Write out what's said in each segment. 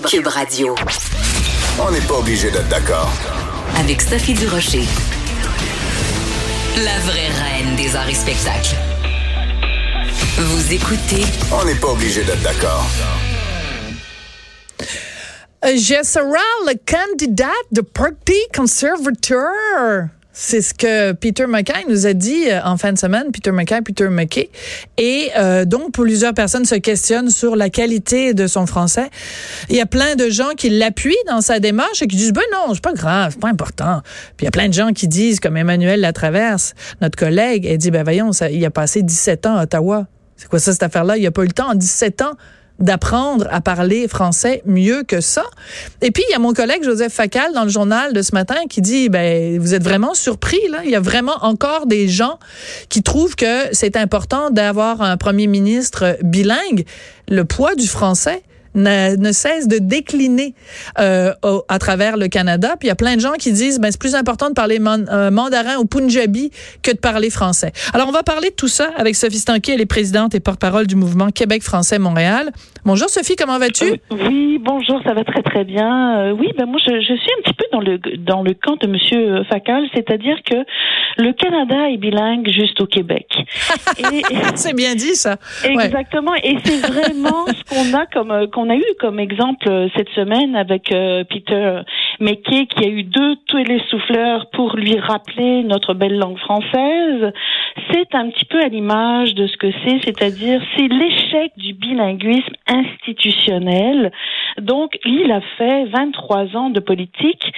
Cube, Radio. On n'est pas obligé d'être d'accord. Avec Sophie Durocher. La vraie reine des arts et spectacles. Vous écoutez. On n'est pas obligé d'être d'accord. Jessera, le candidat de Parti conservateur. C'est ce que Peter McKay nous a dit euh, en fin de semaine, Peter McKay, Peter McKay. Et euh, donc, plusieurs personnes se questionnent sur la qualité de son français. Il y a plein de gens qui l'appuient dans sa démarche et qui disent, ben non, c'est pas grave, c'est pas important. Puis il y a plein de gens qui disent, comme Emmanuel Latraverse, notre collègue, elle dit, ben voyons, il a passé 17 ans à Ottawa. C'est quoi ça, cette affaire-là? Il a pas eu le temps en 17 ans d'apprendre à parler français mieux que ça. Et puis, il y a mon collègue Joseph Facal dans le journal de ce matin qui dit, ben, vous êtes vraiment surpris, là. Il y a vraiment encore des gens qui trouvent que c'est important d'avoir un premier ministre bilingue. Le poids du français, ne, cesse de décliner euh, à travers le Canada. Puis il y a plein de gens qui disent ben c'est plus important de parler euh, mandarin ou punjabi que de parler français. Alors on va parler de tout ça avec Sophie Stanky, elle est présidente et porte-parole du mouvement Québec français Montréal. Bonjour Sophie, comment vas-tu? Euh, Oui, bonjour, ça va très très bien. oui, ben moi je, je, suis un petit peu dans le dans le camp de monsieur Facal, c'est-à-dire que le Canada est bilingue juste au Québec. c'est bien dit ça. Exactement, et c'est vraiment ce qu'on a comme on a eu comme exemple euh, cette semaine avec euh, Peter McKay qui a eu deux télésouffleurs pour lui rappeler notre belle langue française. C'est un petit peu à l'image de ce que c'est, c'est-à-dire c'est l'échec du bilinguisme institutionnel. Donc, il a fait 23 ans de politique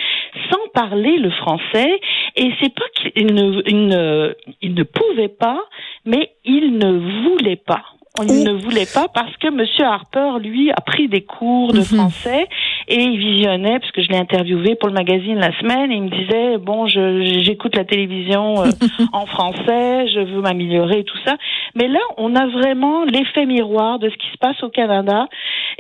sans parler le français et c'est pas qu'il ne, ne, il ne pouvait pas, mais il ne voulait pas. Il ne voulait pas parce que Monsieur Harper, lui, a pris des cours de mhm. français et il visionnait, parce que je l'ai interviewé pour le magazine la semaine, et il me disait, bon, j'écoute la télévision euh, en français, je veux m'améliorer et tout ça. Mais là, on a vraiment l'effet miroir de ce qui se passe au Canada.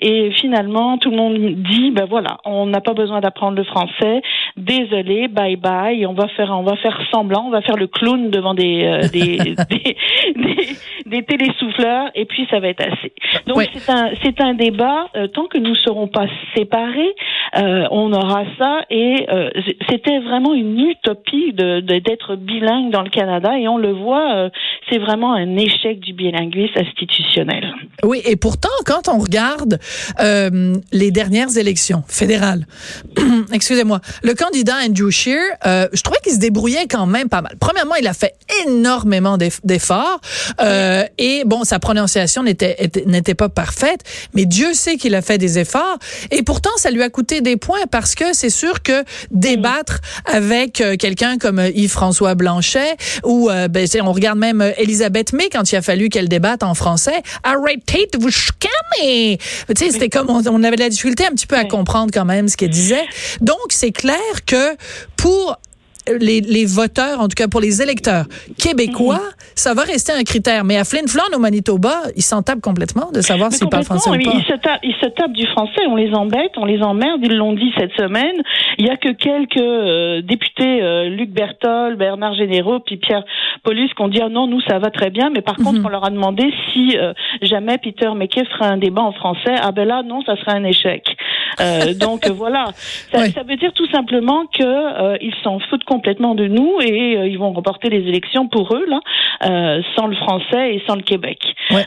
Et finalement, tout le monde dit, ben voilà, on n'a pas besoin d'apprendre le français. Désolé, bye bye. On va faire, on va faire semblant, on va faire le clown devant des, euh, des, des, des, des, télésouffleurs, et puis ça va être assez. Donc c'est un, c'est un débat. Euh, tant que nous serons pas séparés, euh, on aura ça. Et euh, c'était vraiment une utopie de, d'être bilingue dans le Canada, et on le voit. c'est vraiment un échec du bilinguisme institutionnel. Oui, et pourtant, quand on regarde euh, les dernières élections fédérales, excusez-moi, le candidat Andrew Scheer, euh, je trouvais qu'il se débrouillait quand même pas mal. Premièrement, il a fait énormément d'efforts euh, et bon, sa prononciation n'était n'était pas parfaite, mais Dieu sait qu'il a fait des efforts et pourtant ça lui a coûté des points parce que c'est sûr que débattre avec euh, quelqu'un comme euh, Yves-François Blanchet ou euh, ben, on regarde même Elisabeth May quand il a fallu qu'elle débatte en français, arrêtez de vous chicaner. Tu sais, c'était comme on, avait de la difficulté un petit peu à comprendre quand même ce qu'elle disait. Donc c'est clair que pour les, les, voteurs, en tout cas pour les électeurs québécois, ça va rester un critère. Mais à Flin Flon, au Manitoba, ils s'en tapent complètement de savoir s'ils parlent français ou pas. Ils se, tapent, ils se tapent du français, on les embête, on les emmerde, ils l'ont dit cette semaine. Il y a que quelques euh, députés, euh, Luc Bertol, Bernard Généraux, puis Pierre Paulus, qui ont dit ah non, nous ça va très bien, mais par contre mhm. on leur a demandé si euh, jamais Peter McKay ferait un débat en français. Ah ben là non, ça serait un échec. Donc voilà, ça, ça, veut dire tout simplement que ils s'en foutent complètement de nous et euh, ils vont remporter les élections pour eux là, euh, sans le français et sans le Québec.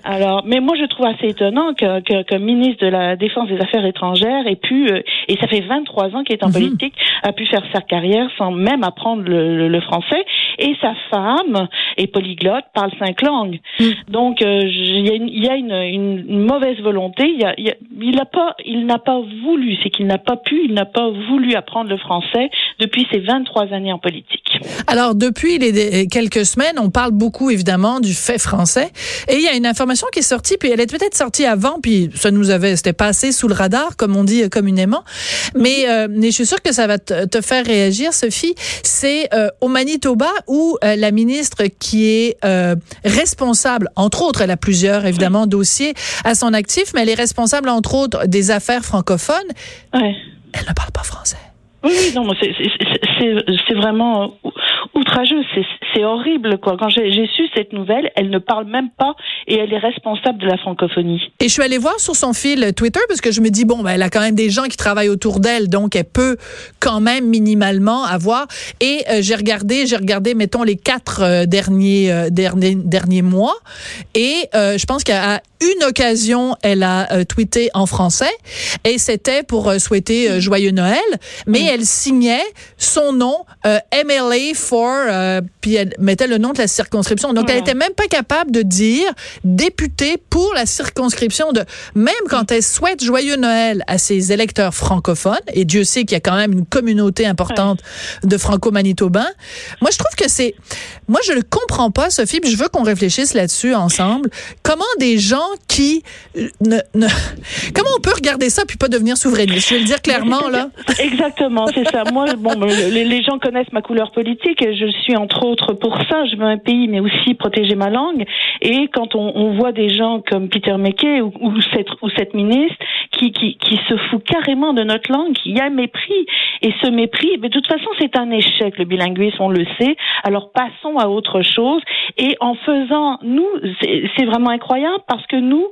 Alors, mais moi je trouve assez étonnant que, que, que ministre de la Défense des Affaires étrangères ait pu, euh, et ça fait 23 ans qu'il est en mhm. politique, a pu faire sa carrière sans même apprendre le, le, français. Et sa femme est polyglotte, parle cinq langues. Mhm. Donc il y a, une, y a une, une, mauvaise volonté. Il, y a, il n'a pas, il n'a pas voulu, c'est qu'il n'a pas pu, il n'a pas voulu apprendre le français depuis ses 23 années en politique. Alors, depuis les, quelques semaines, on parle beaucoup, évidemment, du fait français. Et il y a une information qui est sortie, puis elle est peut-être sortie avant, puis ça nous avait, c'était passé sous le radar, comme on dit communément. Mais, euh, mais je suis sûre que ça va te, faire réagir, Sophie. C'est euh, au Manitoba où euh, la ministre qui est responsable, entre autres, elle a plusieurs, évidemment, dossiers à son actif, mais elle est responsable, entre autres, des affaires francophones. Elle ne parle pas français. Oui, non, c'est vraiment outrageux, c'est horrible quoi. Quand j'ai su cette nouvelle, elle ne parle même pas et elle est responsable de la francophonie. Et je suis allée voir sur son fil Twitter parce que je me dis bon, ben, elle a quand même des gens qui travaillent autour d'elle, donc elle peut quand même minimalement avoir. Et euh, j'ai regardé, j'ai regardé, mettons les quatre euh, derniers, euh, derniers derniers mois, et je pense qu'à une occasion, elle a tweeté en français, et c'était pour souhaiter joyeux Noël, mais elle signait son nom MLA for, puis elle mettait le nom de la circonscription. Donc elle était même pas capable de dire député pour la circonscription de, même quand elle souhaite joyeux Noël à ses électeurs francophones, et Dieu sait qu'il y a quand même une communauté importante de franco-manitobains. Moi, je trouve que c'est, moi, je ne comprends pas, Sophie, puis je veux qu'on réfléchisse là-dessus ensemble. Comment des gens qui euh, ne, ne, comment on peut regarder ça puis pas devenir souverainiste? Je vais le dire clairement, là. Exactement, c'est ça. Moi, bon, les, gens connaissent ma couleur politique et je suis entre autres pour ça. Je veux un pays, mais aussi protéger ma langue. Et quand on, on voit des gens comme Peter McKay ou, ou, cette, ou cette ministre qui, se fout carrément de notre langue, il y a mépris. Et ce mépris, mais de toute façon, c'est un échec, le bilinguisme, on le sait. Alors passons à autre chose. Et en faisant, nous, c'est vraiment incroyable parce que nous,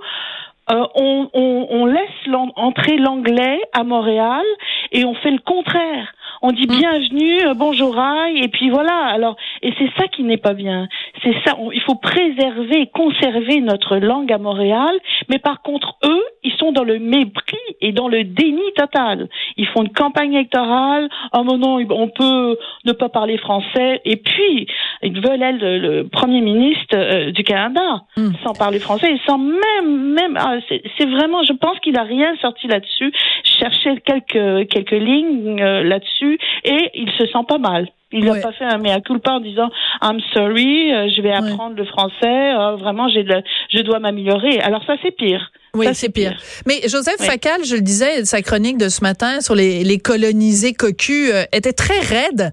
euh, on, laisse entrer l'anglais à Montréal et on fait le contraire. On dit mm. bienvenue, euh, bonjour aïe, et puis voilà. Alors, et c'est ça qui n'est pas bien. C'est ça. il faut préserver conserver notre langue à Montréal. Mais par contre, eux, ils sont dans le mépris et dans le déni total. Ils font une campagne électorale. Oh non, on peut ne pas parler français. Et puis, ils veulent elle le, premier ministre euh, du Canada mm. sans parler français et sans même même. Ah, c'est vraiment. Je pense qu'il a rien sorti là-dessus. Chercher quelques quelques lignes euh, là-dessus et il se sent pas mal. Il n'a pas fait un mea culpa en disant I'm sorry, euh, je vais apprendre le français, vraiment j'ai je dois m'améliorer. Alors ça c'est pire. Oui, c'est pire. Mais Joseph Facal, je le disais, sa chronique de ce matin sur les, les colonisés cocus euh, était très raide,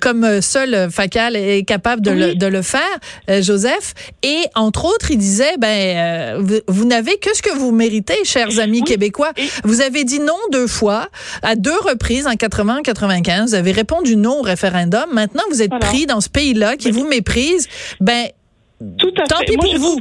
comme euh, seul Facal est capable de, le, de le faire, euh, Joseph. Et entre autres, il disait, ben, vous, n'avez que ce que vous méritez, chers amis québécois. Vous avez dit non deux fois, à deux reprises, en 80 95. Vous avez répondu non au référendum. Maintenant, vous êtes pris dans ce pays-là qui vous méprise. Ben, tout à tant pis pour vous.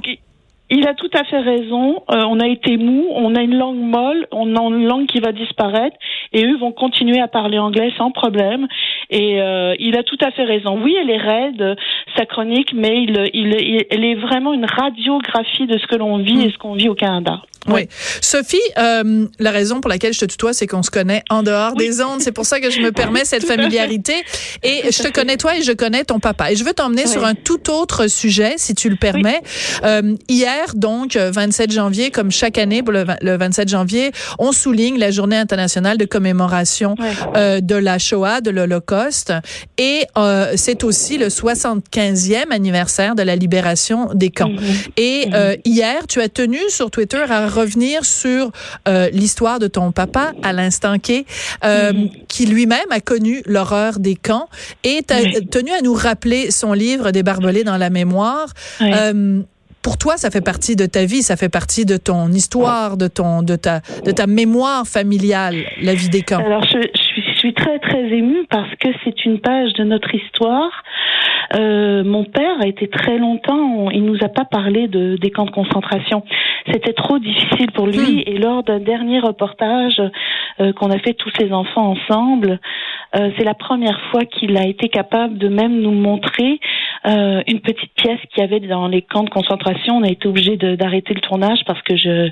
Il a tout à fait raison. Euh, on a été mou, on a une langue molle, on a une langue qui va disparaître, et eux vont continuer à parler anglais sans problème. Et euh, il a tout à fait raison. Oui, elle est raide, sa chronique, mais il, il, elle est vraiment une radiographie de ce que l'on vit et ce qu'on vit au Canada. Oui. Sophie, euh, la raison pour laquelle je te tutoie, c'est qu'on se connaît en dehors des ondes. C'est pour ça que je me permets cette familiarité. Et je te connais toi et je connais ton papa. Et je veux t'emmener sur un tout autre sujet, si tu le permets. Euh, hier, donc, 27 janvier, comme chaque année, pour le, 27 janvier, on souligne la journée internationale de commémoration euh, de la Shoah, de l'Holocauste. Et euh, c'est aussi le 75e anniversaire de la libération des camps. Mhm. Et euh, mhm. hier, tu as tenu sur Twitter à revenir sur euh, l'histoire de ton papa, Alain Stanquet, euh, mhm. qui lui-même a connu l'horreur des camps et a tenu à nous rappeler son livre Des barbelés dans la mémoire. Euh, pour toi, ça fait partie de ta vie, ça fait partie de ton histoire, de ton, de ta, de ta mémoire familiale, la vie des camps. Alors, je, je suis très très émue parce que c'est une page de notre histoire euh, mon père a été très longtemps, il nous a pas parlé de, des camps de concentration. C'était trop difficile pour lui. Hmm. Et lors d'un dernier reportage euh, qu'on a fait tous les enfants ensemble, euh, c'est la première fois qu'il a été capable de même nous montrer euh, une petite pièce qu'il y avait dans les camps de concentration. On a été obligé d'arrêter le tournage parce que je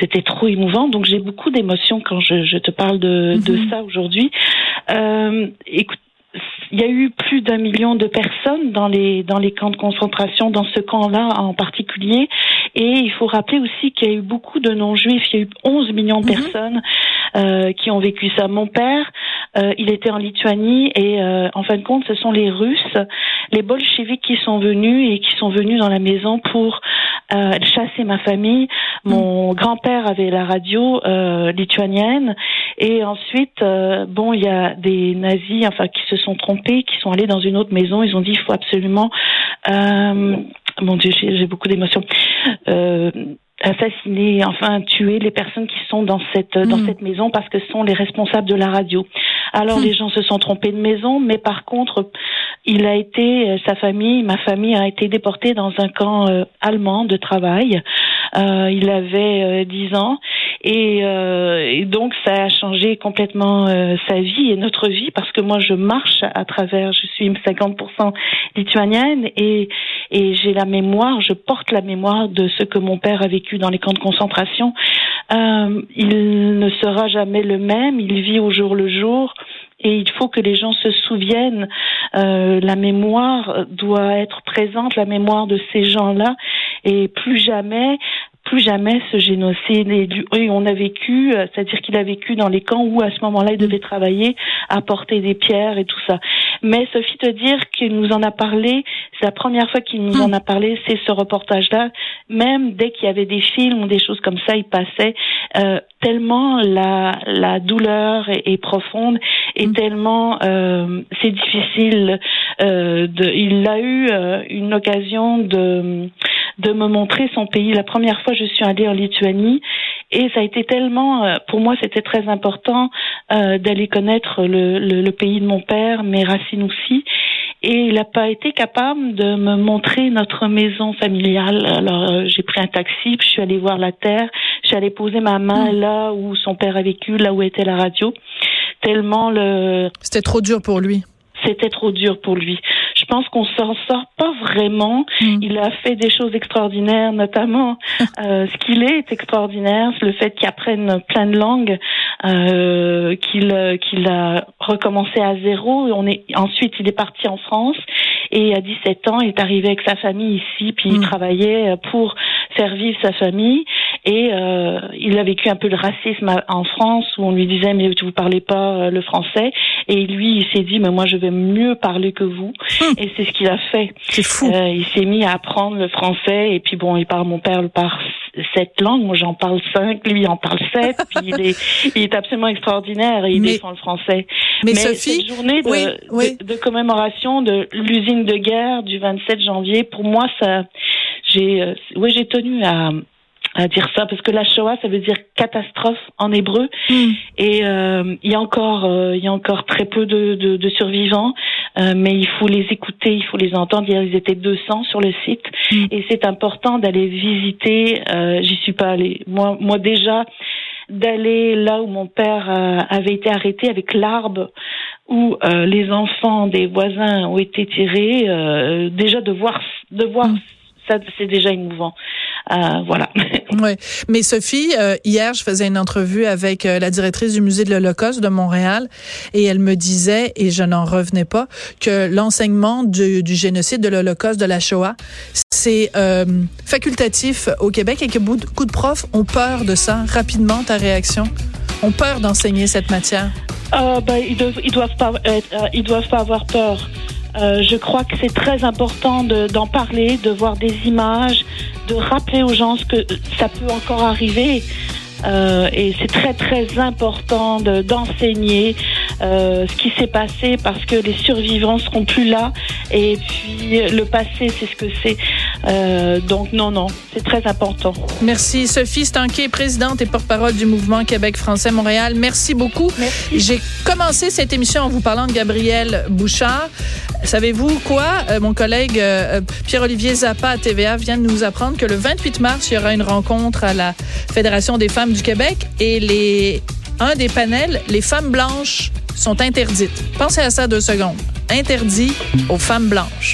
c'était trop émouvant. Donc j'ai beaucoup d'émotions quand je, je, te parle de, hmm. ça aujourd'hui. Euh, écoute, il y a eu plus d'un million de personnes dans les dans les camps de concentration, dans ce camp-là en particulier. Et il faut rappeler aussi qu'il y a eu beaucoup de non-juifs. Il y a eu 11 millions de mhm. personnes euh, qui ont vécu ça. Mon père, euh, il était en Lituanie et euh, en fin de compte, ce sont les Russes, les bolcheviks qui sont venus et qui sont venus dans la maison pour euh, chasser ma famille. Mon mhm. grand-père avait la radio lituanienne et ensuite, bon, il y a des nazis, enfin, qui se sont trompés, qui sont allés dans une autre maison. Ils ont dit, il faut absolument mon Dieu, j'ai beaucoup d'émotions. Euh, assassiner, enfin tuer les personnes qui sont dans cette dans mm. cette maison parce que ce sont les responsables de la radio. Alors les gens se sont trompés de maison, mais par contre, il a été, sa famille, ma famille a été déportée dans un camp allemand de travail. il avait 10 ans et, et, donc ça a changé complètement sa vie et notre vie parce que moi je marche à travers, je suis 50% lituanienne et, et j'ai la mémoire, je porte la mémoire de ce que mon père a vécu dans les camps de concentration. Euh, il ne sera jamais le même, il vit au jour le jour. Et il faut que les gens se souviennent, euh, la mémoire doit être présente, la mémoire de ces gens-là, et plus jamais plus jamais ce génocide. Et, on a vécu, euh, c'est-à-dire qu'il a vécu dans les camps où à ce moment-là il devait travailler, apporter des pierres et tout ça. Mais Sophie te dire qu'il nous en a parlé, c'est la première fois qu'il nous en a parlé, c'est ce reportage-là. Même dès qu'il y avait des films ou des choses comme ça, il passait euh, tellement la, la douleur est, profonde et mm. tellement euh, c'est difficile. Euh, de, il a eu euh, une occasion de de me montrer son pays. La première fois, je suis allée en Lituanie et ça a été tellement, euh, pour moi, c'était très important euh, d'aller connaître le, le, le, pays de mon père, mes racines aussi. Et il n'a pas été capable de me montrer notre maison familiale. Alors euh, j'ai pris un taxi, puis je suis allée voir la terre, je suis allée poser ma main hmm. là où son père a vécu, là où était la radio. Tellement le. C'était trop dur pour lui c'était trop dur pour lui. Je pense qu'on s'en sort pas vraiment. Mm. Il a fait des choses extraordinaires, notamment euh, ce qu'il est, est extraordinaire, le fait qu'il apprenne plein de langues, euh, qu'il qu'il a recommencé à zéro. On est ensuite il est parti en France et à 17 ans il est arrivé avec sa famille ici, puis il mm. travaillait pour faire vivre sa famille et euh, il a vécu un peu le racisme en France où on lui disait mais vous parlez pas euh, le français et lui il s'est dit mais moi je vais mieux parler que vous hum. et c'est ce qu'il a fait. C'est fou. Euh, il s'est mis à apprendre le français et puis bon il parle mon père par sept langues, moi j'en parle cinq, lui en parle sept, puis il est, il est absolument extraordinaire et il défend le français. Mais, Sophie, cette journée de, de commémoration de l'usine de guerre du 27 janvier, pour moi ça, j'ai, euh, oui j'ai tenu à à dire ça parce que la Shoah ça veut dire catastrophe en hébreu hmm. et euh, il y a encore euh, il y a encore très peu de, de, de survivants euh, mais il faut les écouter il faut les entendre ils étaient 200 sur le site hmm. et c'est important d'aller visiter euh, j'y suis pas allée moi moi déjà d'aller là où mon père avait été arrêté avec l'arbre où les enfants des voisins ont été tirés déjà de voir de voir hmm. ça c'est déjà émouvant euh, voilà. oui. Mais Sophie, euh, hier, je faisais une entrevue avec euh, la directrice du musée de l'Holocauste de Montréal et elle me disait, et je n'en revenais pas, que l'enseignement du, du, génocide de l'Holocauste de la Shoah, c'est facultatif au Québec et que beaucoup de profs ont peur de ça. Rapidement, ta réaction? Ont peur d'enseigner cette matière? ben, ils, doivent, ils doivent pas, ils doivent pas avoir peur. Euh, je crois que c'est très important d'en parler, de voir des images, de rappeler aux gens ce que ça peut encore arriver. Euh, et c'est très très important d'enseigner euh, ce qui s'est passé parce que les survivants seront plus là et puis le passé c'est ce que c'est. Euh, donc non non, c'est très important. Merci Sophie Stanquet, présidente et porte-parole du mouvement Québec français Montréal. Merci beaucoup. J'ai commencé cette émission en vous parlant de Gabriel Bouchard. Savez-vous quoi? Euh, Mon collègue euh, Pierre-Olivier Zappa à TVA vient de nous apprendre que le 28 mars, il y aura une rencontre à la Fédération des femmes du Québec et les un des panels, les femmes blanches sont interdites. Pensez à ça deux secondes. Interdit aux femmes blanches.